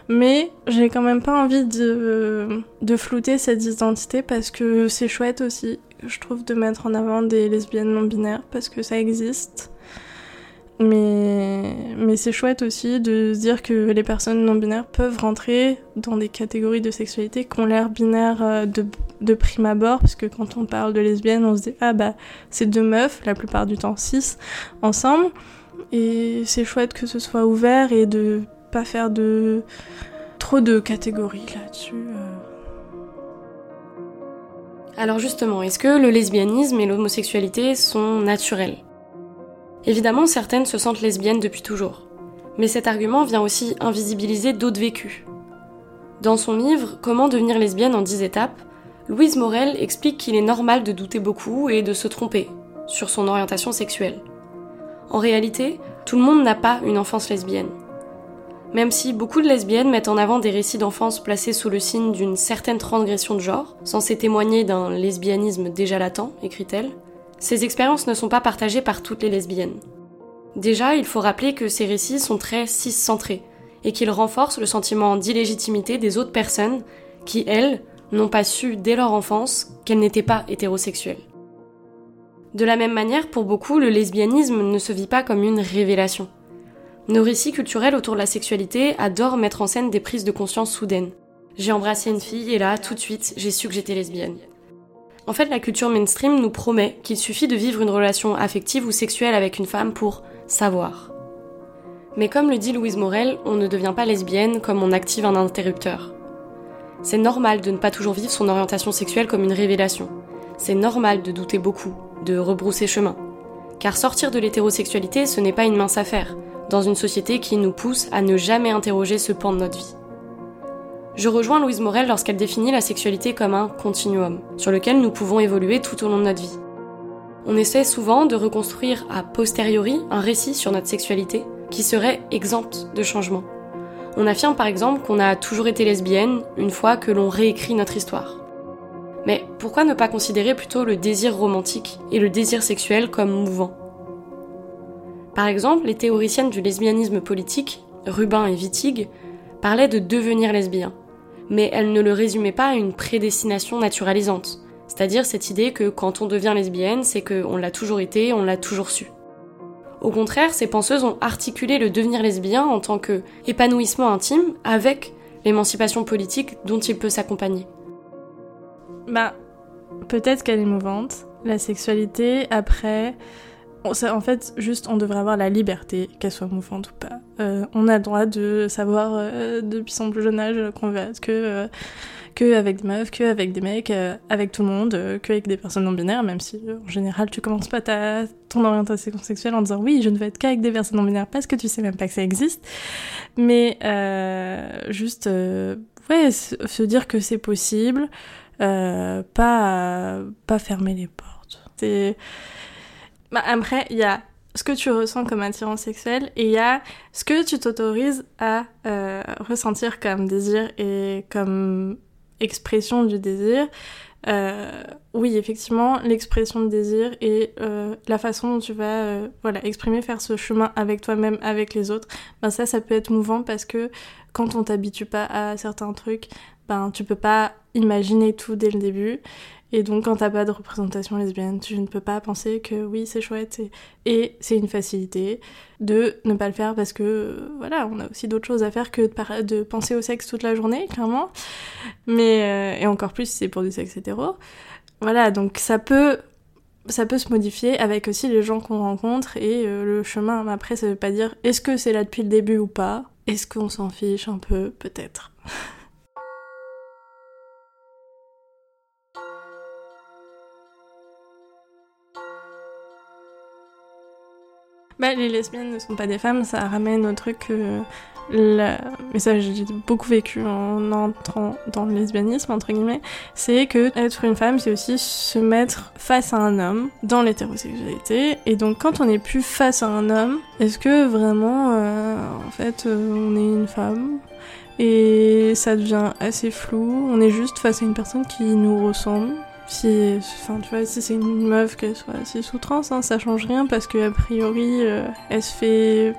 Mais j'ai quand même pas envie de, de flouter cette identité parce que c'est chouette aussi, je trouve, de mettre en avant des lesbiennes non-binaires parce que ça existe. Mais, mais c'est chouette aussi de se dire que les personnes non binaires peuvent rentrer dans des catégories de sexualité qui ont l'air binaires euh, de, de, prime abord, parce que quand on parle de lesbienne, on se dit ah bah c'est deux meufs, la plupart du temps six, ensemble. Et c'est chouette que ce soit ouvert et de pas faire de trop de catégories là-dessus. Euh. Alors justement, est-ce que le lesbianisme et l'homosexualité sont naturels? Évidemment, certaines se sentent lesbiennes depuis toujours. Mais cet argument vient aussi invisibiliser d'autres vécus. Dans son livre Comment devenir lesbienne en 10 étapes, Louise Morel explique qu'il est normal de douter beaucoup et de se tromper sur son orientation sexuelle. En réalité, tout le monde n'a pas une enfance lesbienne. Même si beaucoup de lesbiennes mettent en avant des récits d'enfance placés sous le signe d'une certaine transgression de genre, censés témoigner d'un lesbianisme déjà latent, écrit-elle, ces expériences ne sont pas partagées par toutes les lesbiennes. Déjà, il faut rappeler que ces récits sont très cis-centrés et qu'ils renforcent le sentiment d'illégitimité des autres personnes qui, elles, n'ont pas su dès leur enfance qu'elles n'étaient pas hétérosexuelles. De la même manière, pour beaucoup, le lesbianisme ne se vit pas comme une révélation. Nos récits culturels autour de la sexualité adorent mettre en scène des prises de conscience soudaines. J'ai embrassé une fille et là, tout de suite, j'ai su que j'étais lesbienne. En fait, la culture mainstream nous promet qu'il suffit de vivre une relation affective ou sexuelle avec une femme pour savoir. Mais comme le dit Louise Morel, on ne devient pas lesbienne comme on active un interrupteur. C'est normal de ne pas toujours vivre son orientation sexuelle comme une révélation. C'est normal de douter beaucoup, de rebrousser chemin. Car sortir de l'hétérosexualité, ce n'est pas une mince affaire, dans une société qui nous pousse à ne jamais interroger ce pan de notre vie. Je rejoins Louise Morel lorsqu'elle définit la sexualité comme un continuum, sur lequel nous pouvons évoluer tout au long de notre vie. On essaie souvent de reconstruire a posteriori un récit sur notre sexualité qui serait exempt de changement. On affirme par exemple qu'on a toujours été lesbienne une fois que l'on réécrit notre histoire. Mais pourquoi ne pas considérer plutôt le désir romantique et le désir sexuel comme mouvant? Par exemple, les théoriciennes du lesbianisme politique, Rubin et Wittig, parlaient de devenir lesbien, mais elles ne le résumaient pas à une prédestination naturalisante, c'est-à-dire cette idée que quand on devient lesbienne, c'est qu'on l'a toujours été, on l'a toujours su. Au contraire, ces penseuses ont articulé le devenir lesbien en tant que épanouissement intime avec l'émancipation politique dont il peut s'accompagner. Bah, peut-être qu'elle est mouvante. La sexualité, après, en fait, juste, on devrait avoir la liberté, qu'elle soit mouvante ou pas. Euh, on a le droit de savoir euh, depuis son plus jeune âge qu'on veut être que, euh, que avec des meufs, que avec des mecs, avec tout le monde, que avec des personnes non binaires, même si en général tu commences pas ta, ton orientation sexuelle en disant oui, je ne veux être qu'avec des personnes non binaires parce que tu sais même pas que ça existe. Mais juste, ouais, se dire que c'est possible, pas, pas fermer les portes. Bah, après, il y a ce que tu ressens comme attirance sexuelle et il y a ce que tu t'autorises à euh, ressentir comme désir et comme expression du désir. Euh, oui, effectivement, l'expression de désir et euh, la façon dont tu vas euh, voilà, exprimer, faire ce chemin avec toi-même, avec les autres, ben ça, ça peut être mouvant parce que quand on t'habitue pas à certains trucs, ben tu peux pas imaginer tout dès le début. Et donc, quand t'as pas de représentation lesbienne, tu ne peux pas penser que oui, c'est chouette. Et, c'est une facilité de ne pas le faire parce que, voilà, on a aussi d'autres choses à faire que de, penser au sexe toute la journée, clairement. Mais, euh, et encore plus, c'est pour du sexe hétéro. Voilà, donc ça peut ça peut se modifier avec aussi les gens qu'on rencontre et euh, le chemin. Après, ça veut pas dire est-ce que c'est là depuis le début ou pas? Est-ce qu'on s'en fiche un peu? Peut-être. Bah, les lesbiennes ne sont pas des femmes, ça ramène au truc. La... Mais ça, j'ai beaucoup vécu en entrant dans le lesbianisme, entre guillemets. C'est que être une femme, c'est aussi se mettre face à un homme dans l'hétérosexualité. Et donc, quand on n'est plus face à un homme, est-ce que vraiment, euh, en fait, euh, on est une femme? Et ça devient assez flou. On est juste face à une personne qui nous ressemble, si, enfin, tu vois, si c'est une meuf qu'elle soit assez sous trans, hein, ça change rien parce que a priori, euh, elle se fait,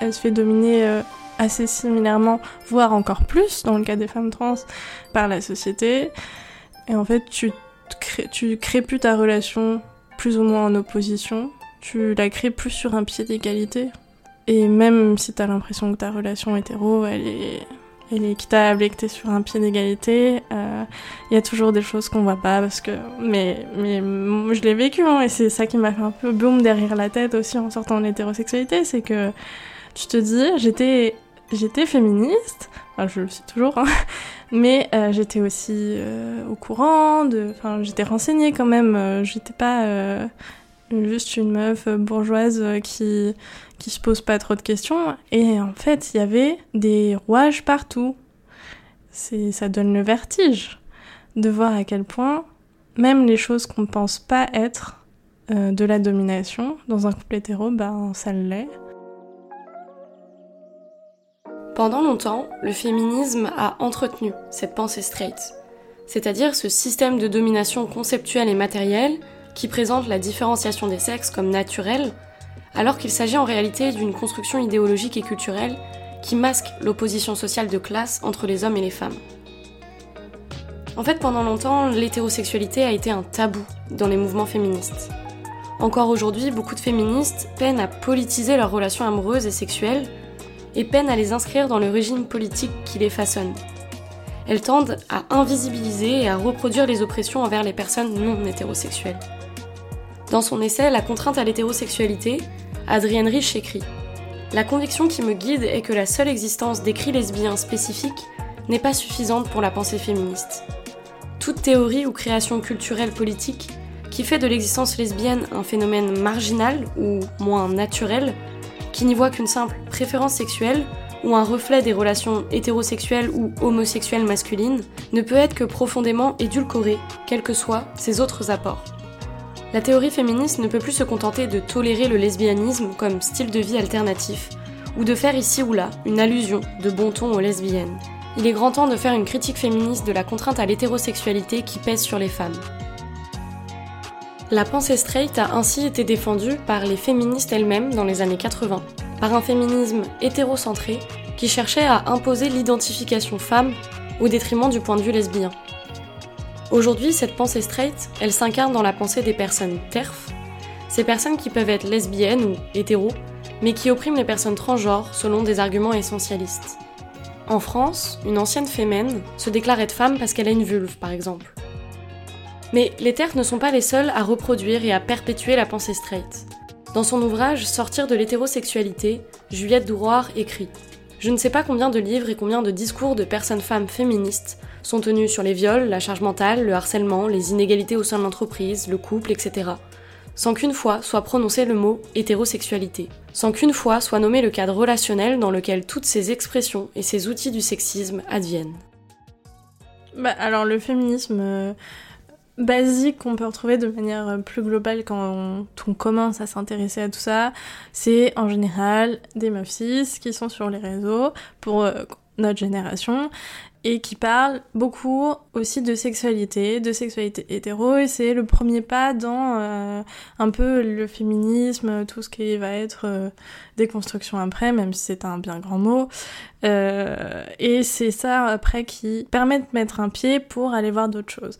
elle se fait dominer euh, assez similairement, voire encore plus dans le cas des femmes trans, par la société. Et en fait, tu crées, tu crées plus ta relation plus ou moins en opposition, tu la crées plus sur un pied d'égalité. Et même si t'as l'impression que ta relation hétéro, elle est elle est équitable et que t'es sur un pied d'égalité, il euh, y a toujours des choses qu'on voit pas parce que mais mais je l'ai vécu hein, et c'est ça qui m'a fait un peu boum derrière la tête aussi en sortant de l'hétérosexualité, c'est que tu te dis j'étais j'étais féministe, enfin je le suis toujours, hein, mais euh, j'étais aussi euh, au courant de, enfin j'étais renseignée quand même, j'étais pas juste une meuf bourgeoise qui qui se pose pas trop de questions. Et en fait, il y avait des rouages partout. C'est, ça donne le vertige de voir à quel point même les choses qu'on ne pense pas être euh, de la domination dans un couple hétéro, ben ça l'est. Pendant longtemps, le féminisme a entretenu cette pensée straight, c'est-à-dire ce système de domination conceptuelle et matérielle qui présente la différenciation des sexes comme naturelle alors qu'il s'agit en réalité d'une construction idéologique et culturelle qui masque l'opposition sociale de classe entre les hommes et les femmes. En fait, pendant longtemps, l'hétérosexualité a été un tabou dans les mouvements féministes. Encore aujourd'hui, beaucoup de féministes peinent à politiser leurs relations amoureuses et sexuelles et peinent à les inscrire dans le régime politique qui les façonne. Elles tendent à invisibiliser et à reproduire les oppressions envers les personnes non hétérosexuelles. Dans son essai La contrainte à l'hétérosexualité, Adrienne Rich écrit La conviction qui me guide est que la seule existence d'écrits lesbiens spécifiques n'est pas suffisante pour la pensée féministe. Toute théorie ou création culturelle politique qui fait de l'existence lesbienne un phénomène marginal ou moins naturel, qui n'y voit qu'une simple préférence sexuelle ou un reflet des relations hétérosexuelles ou homosexuelles masculines, ne peut être que profondément édulcorée, quels que soient ses autres apports. La théorie féministe ne peut plus se contenter de tolérer le lesbianisme comme style de vie alternatif, ou de faire ici ou là une allusion de bon ton aux lesbiennes. Il est grand temps de faire une critique féministe de la contrainte à l'hétérosexualité qui pèse sur les femmes. La pensée straight a ainsi été défendue par les féministes elles-mêmes dans les années 80, par un féminisme hétérocentré qui cherchait à imposer l'identification femme au détriment du point de vue lesbien. Aujourd'hui, cette pensée straight, elle s'incarne dans la pensée des personnes TERF, ces personnes qui peuvent être lesbiennes ou hétéros, mais qui oppriment les personnes transgenres selon des arguments essentialistes. En France, une ancienne fémène se déclare être femme parce qu'elle a une vulve, par exemple. Mais les TERF ne sont pas les seuls à reproduire et à perpétuer la pensée straight. Dans son ouvrage Sortir de l'hétérosexualité, Juliette Douroir écrit Je ne sais pas combien de livres et combien de discours de personnes femmes féministes sont tenus sur les viols, la charge mentale, le harcèlement, les inégalités au sein de l'entreprise, le couple, etc. Sans qu'une fois soit prononcé le mot hétérosexualité. Sans qu'une fois soit nommé le cadre relationnel dans lequel toutes ces expressions et ces outils du sexisme adviennent. Bah, alors le féminisme. Euh, basique qu'on peut retrouver de manière euh, plus globale quand on, commence à s'intéresser à tout ça, c'est en général des meufs cis qui sont sur les réseaux pour euh, notre génération et qui parlent beaucoup aussi de sexualité, de sexualité hétéro, et c'est le premier pas dans euh, un peu le féminisme, tout ce qui va être déconstruction après, même si c'est un bien grand mot. et c'est ça après qui permet de mettre un pied pour aller voir d'autres choses.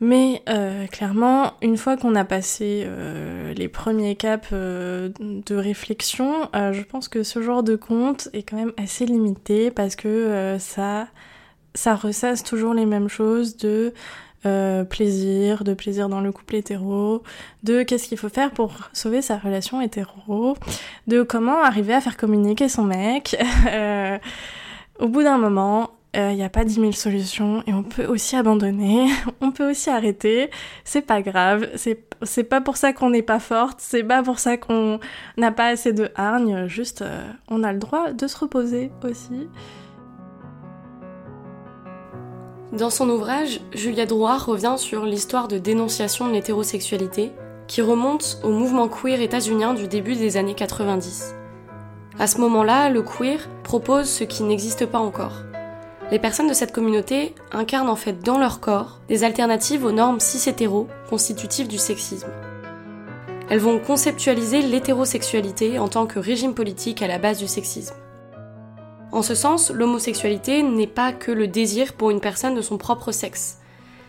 Mais euh, clairement, une fois qu'on a passé euh, les premiers caps euh, de réflexion, je pense que ce genre de compte est quand même assez limité parce que ça, ça ressasse toujours les mêmes choses de plaisir, de plaisir dans le couple hétéro, de qu'est-ce qu'il faut faire pour sauver sa relation hétéro, de comment arriver à faire communiquer son mec. au bout d'un moment, il euh, n'y a pas 10 000 solutions et on peut aussi abandonner, on peut aussi arrêter, c'est pas grave, c'est pas pour ça qu'on n'est pas forte, c'est pas pour ça qu'on n'a pas assez de hargne, juste euh, on a le droit de se reposer aussi. Dans son ouvrage, Julia Drouard revient sur l'histoire de dénonciation de l'hétérosexualité qui remonte au mouvement queer états-unien du début des années 90. À ce moment-là, le queer propose ce qui n'existe pas encore, les personnes de cette communauté incarnent en fait dans leur corps des alternatives aux normes cis-hétéro constitutives du sexisme. Elles vont conceptualiser l'hétérosexualité en tant que régime politique à la base du sexisme. En ce sens, l'homosexualité n'est pas que le désir pour une personne de son propre sexe.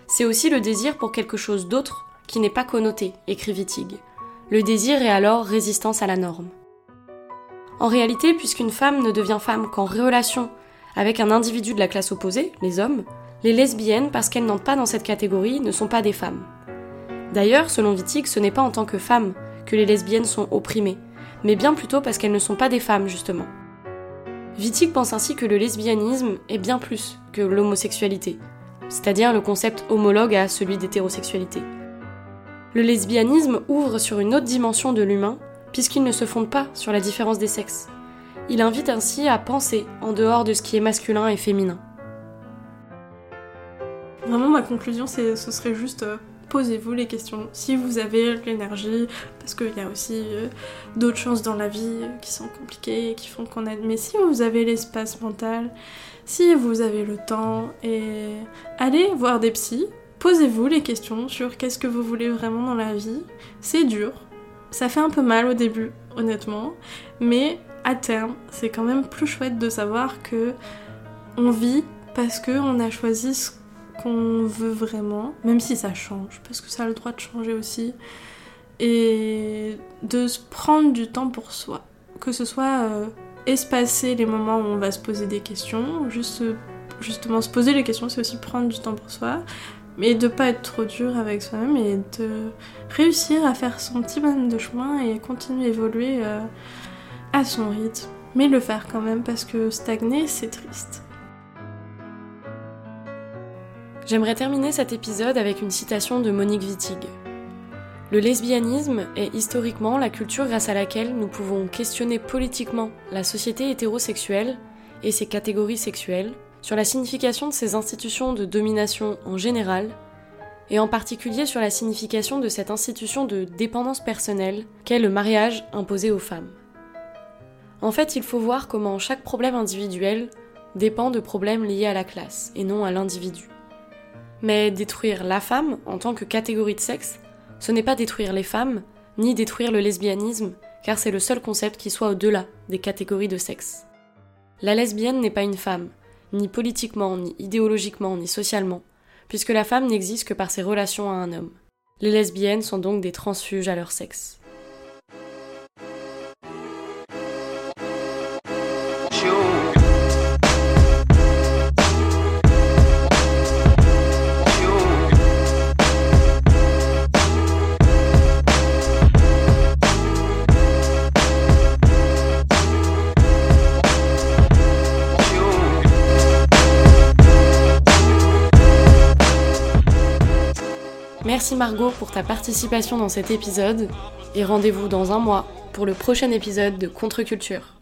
C'est aussi le désir pour quelque chose d'autre qui n'est pas connoté, écrit Wittig. Le désir est alors résistance à la norme. En réalité, puisqu'une femme ne devient femme qu'en relation avec un individu de la classe opposée, les hommes, les lesbiennes, parce qu'elles n'entrent pas dans cette catégorie, ne sont pas des femmes. D'ailleurs, selon Wittig, ce n'est pas en tant que femmes que les lesbiennes sont opprimées, mais bien plutôt parce qu'elles ne sont pas des femmes, justement. Wittig pense ainsi que le lesbianisme est bien plus que l'homosexualité, c'est-à-dire le concept homologue à celui d'hétérosexualité. Le lesbianisme ouvre sur une autre dimension de l'humain, puisqu'il ne se fonde pas sur la différence des sexes. Il invite ainsi à penser en dehors de ce qui est masculin et féminin. Vraiment, ma conclusion, ce serait juste euh, posez-vous les questions. Si vous avez l'énergie, parce qu'il y a aussi euh, d'autres choses dans la vie euh, qui sont compliquées, qui font qu'on aide. Mais si vous avez l'espace mental, si vous avez le temps, et allez voir des psys, posez-vous les questions sur qu'est-ce que vous voulez vraiment dans la vie. C'est dur, ça fait un peu mal au début, honnêtement, mais à terme, c'est quand même plus chouette de savoir que on vit parce qu'on a choisi ce qu'on veut vraiment, même si ça change, parce que ça a le droit de changer aussi, et de se prendre du temps pour soi, que ce soit euh, espacer les moments où on va se poser des questions, juste justement se poser les questions, c'est aussi prendre du temps pour soi, mais de pas être trop dur avec soi-même et de réussir à faire son petit bonhomme de chemin et continuer à évoluer. Euh, son rythme, mais le faire quand même parce que stagner, c'est triste. J'aimerais terminer cet épisode avec une citation de Monique Wittig. Le lesbianisme est historiquement la culture grâce à laquelle nous pouvons questionner politiquement la société hétérosexuelle et ses catégories sexuelles, sur la signification de ces institutions de domination en général, et en particulier sur la signification de cette institution de dépendance personnelle qu'est le mariage imposé aux femmes. En fait, il faut voir comment chaque problème individuel dépend de problèmes liés à la classe et non à l'individu. Mais détruire la femme en tant que catégorie de sexe Ce n'est pas détruire les femmes, ni détruire le lesbianisme, car c'est le seul concept qui soit au-delà des catégories de sexe. La lesbienne n'est pas une femme, ni politiquement, ni idéologiquement, ni socialement, puisque la femme n'existe que par ses relations à un homme. Les lesbiennes sont donc des transfuges à leur sexe. Merci Margot pour ta participation dans cet épisode et rendez-vous dans un mois pour le prochain épisode de Contre-Culture.